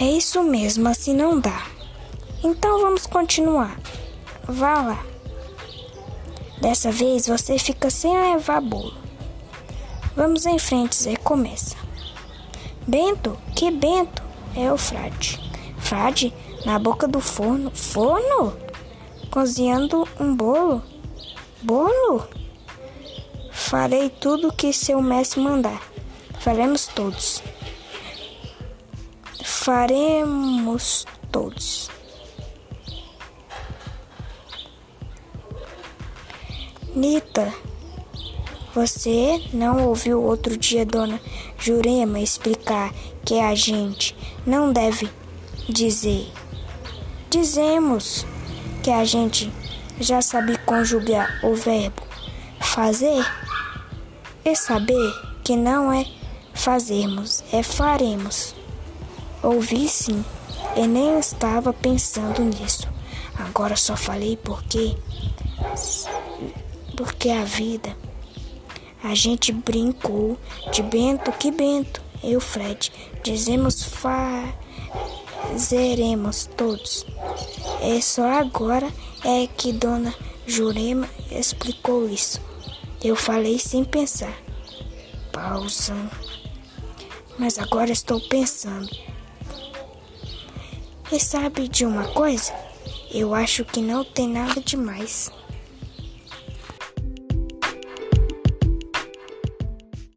É isso mesmo, assim não dá. Então vamos continuar. Vá lá. Dessa vez você fica sem levar bolo. Vamos em frente, Zé. Começa. Bento? Que Bento? É o frade. Frade? Na boca do forno. Forno? Cozinhando um bolo. Bolo? Farei tudo o que seu mestre mandar. Faremos todos. Faremos todos. Nita, você não ouviu outro dia Dona Jurema explicar que a gente não deve dizer. Dizemos que a gente já sabe conjugar o verbo fazer e saber que não é fazermos, é faremos. Ouvi sim, e nem estava pensando nisso. Agora só falei porque porque a vida. A gente brincou de Bento que Bento. Eu, Fred, dizemos fazeremos todos. É só agora é que Dona Jurema explicou isso. Eu falei sem pensar. Pausa. Mas agora estou pensando. E sabe de uma coisa? Eu acho que não tem nada demais.